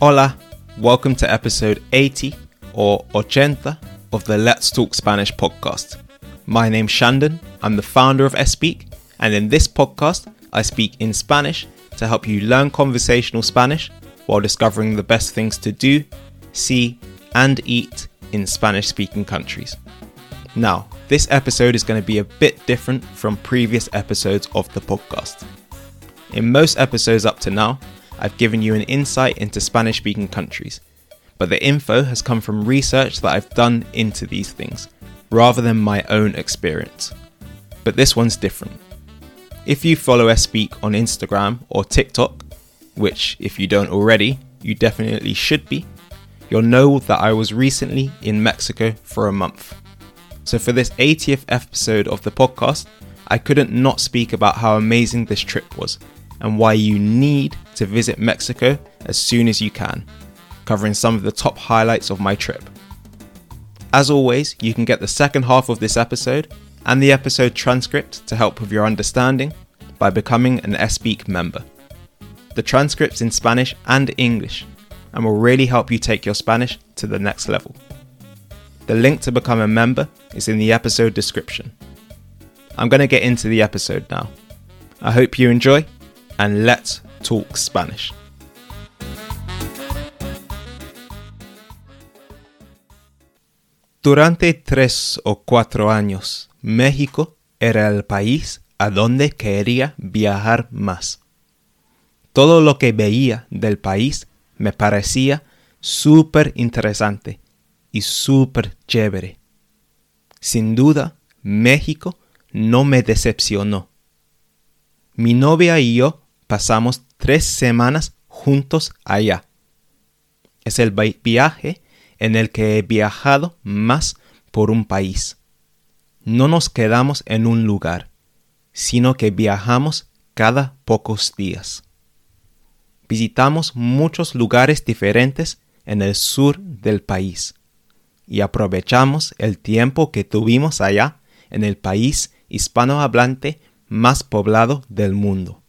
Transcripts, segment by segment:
Hola, welcome to episode 80 or 80 of the Let's Talk Spanish podcast. My name's Shandon, I'm the founder of Espeak, and in this podcast, I speak in Spanish to help you learn conversational Spanish while discovering the best things to do, see, and eat in Spanish speaking countries. Now, this episode is going to be a bit different from previous episodes of the podcast. In most episodes up to now, I've given you an insight into Spanish speaking countries, but the info has come from research that I've done into these things, rather than my own experience. But this one's different. If you follow Espeak on Instagram or TikTok, which, if you don't already, you definitely should be, you'll know that I was recently in Mexico for a month. So, for this 80th episode of the podcast, I couldn't not speak about how amazing this trip was and why you need to visit Mexico as soon as you can, covering some of the top highlights of my trip. As always, you can get the second half of this episode and the episode transcript to help with your understanding by becoming an Espeak member. The transcript's in Spanish and English and will really help you take your Spanish to the next level. The link to become a member is in the episode description. I'm going to get into the episode now. I hope you enjoy, and let's talk Spanish. Durante tres o cuatro años, México era el país a donde quería viajar más. Todo lo que veía del país me parecía súper interesante y súper chévere. Sin duda, México no me decepcionó. Mi novia y yo pasamos tres semanas juntos allá. Es el viaje en el que he viajado más por un país. No nos quedamos en un lugar, sino que viajamos cada pocos días. Visitamos muchos lugares diferentes en el sur del país y aprovechamos el tiempo que tuvimos allá en el país hispanohablante más poblado del mundo.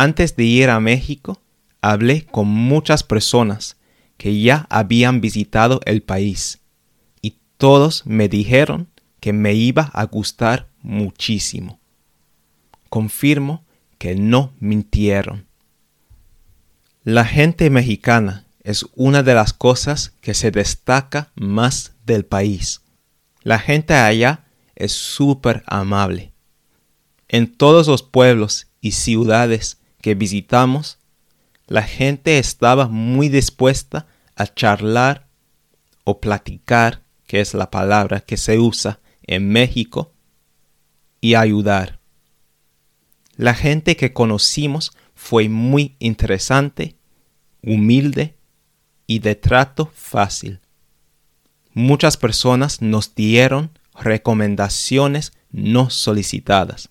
Antes de ir a México, hablé con muchas personas que ya habían visitado el país y todos me dijeron que me iba a gustar muchísimo. Confirmo que no mintieron. La gente mexicana es una de las cosas que se destaca más del país. La gente allá es súper amable. En todos los pueblos y ciudades que visitamos, la gente estaba muy dispuesta a charlar o platicar, que es la palabra que se usa en México, y ayudar. La gente que conocimos fue muy interesante, humilde y de trato fácil. Muchas personas nos dieron recomendaciones no solicitadas.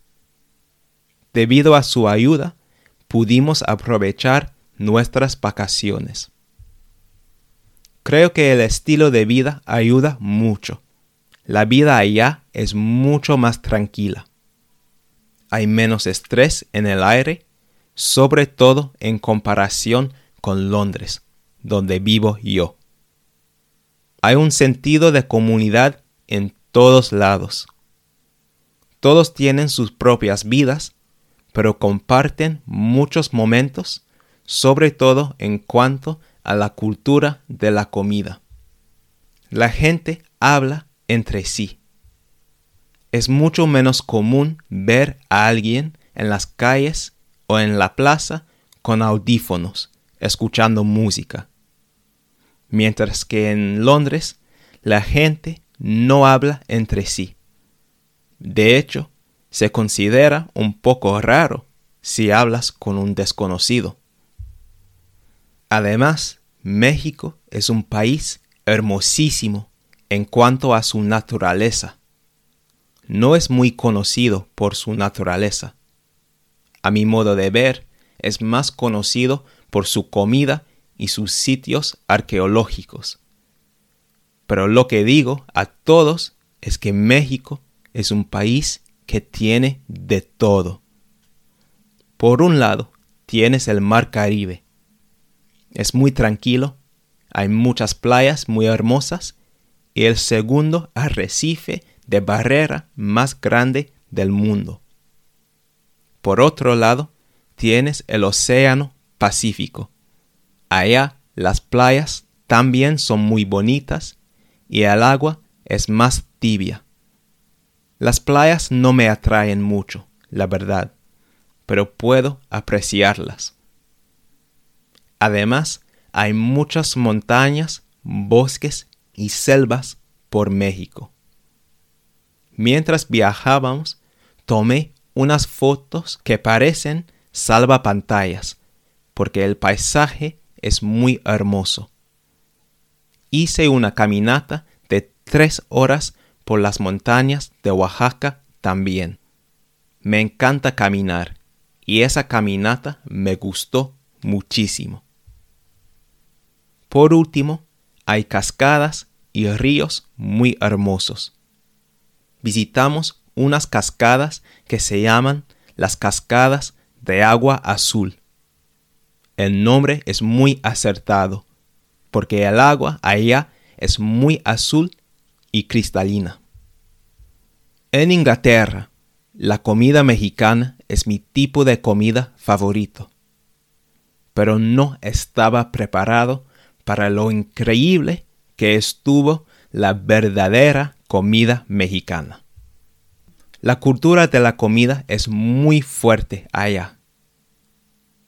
Debido a su ayuda, pudimos aprovechar nuestras vacaciones. Creo que el estilo de vida ayuda mucho. La vida allá es mucho más tranquila. Hay menos estrés en el aire, sobre todo en comparación con Londres, donde vivo yo. Hay un sentido de comunidad en todos lados. Todos tienen sus propias vidas pero comparten muchos momentos, sobre todo en cuanto a la cultura de la comida. La gente habla entre sí. Es mucho menos común ver a alguien en las calles o en la plaza con audífonos, escuchando música. Mientras que en Londres la gente no habla entre sí. De hecho, se considera un poco raro si hablas con un desconocido. Además, México es un país hermosísimo en cuanto a su naturaleza. No es muy conocido por su naturaleza. A mi modo de ver, es más conocido por su comida y sus sitios arqueológicos. Pero lo que digo a todos es que México es un país que tiene de todo. Por un lado, tienes el mar Caribe. es muy tranquilo, hay muchas playas muy hermosas y el segundo arrecife de barrera más grande del mundo. Por otro lado, tienes el Océano Pacífico. Allá las playas también son muy bonitas y el agua es más tibia. Las playas no me atraen mucho, la verdad, pero puedo apreciarlas. Además, hay muchas montañas, bosques y selvas por México. Mientras viajábamos, tomé unas fotos que parecen salvapantallas, porque el paisaje es muy hermoso. Hice una caminata de tres horas por las montañas de Oaxaca también. Me encanta caminar y esa caminata me gustó muchísimo. Por último, hay cascadas y ríos muy hermosos. Visitamos unas cascadas que se llaman las cascadas de agua azul. El nombre es muy acertado, porque el agua allá es muy azul y cristalina. En Inglaterra, la comida mexicana es mi tipo de comida favorito, pero no estaba preparado para lo increíble que estuvo la verdadera comida mexicana. La cultura de la comida es muy fuerte allá.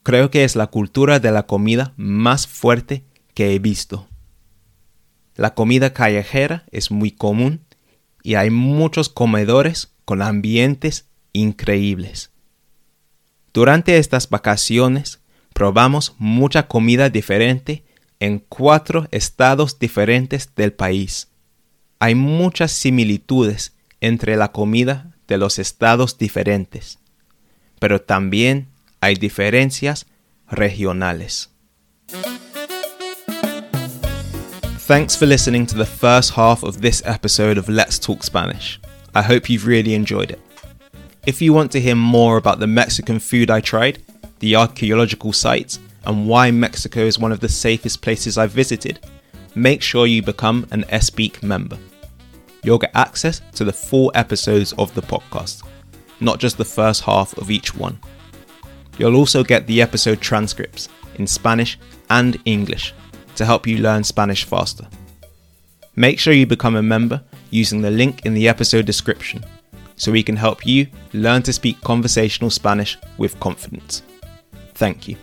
Creo que es la cultura de la comida más fuerte que he visto. La comida callejera es muy común y hay muchos comedores con ambientes increíbles. Durante estas vacaciones probamos mucha comida diferente en cuatro estados diferentes del país. Hay muchas similitudes entre la comida de los estados diferentes, pero también hay diferencias regionales. Thanks for listening to the first half of this episode of Let's Talk Spanish. I hope you've really enjoyed it. If you want to hear more about the Mexican food I tried, the archaeological sites, and why Mexico is one of the safest places I've visited, make sure you become an SPEAK member. You'll get access to the full episodes of the podcast, not just the first half of each one. You'll also get the episode transcripts in Spanish and English to help you learn Spanish faster. Make sure you become a member using the link in the episode description so we can help you learn to speak conversational Spanish with confidence. Thank you.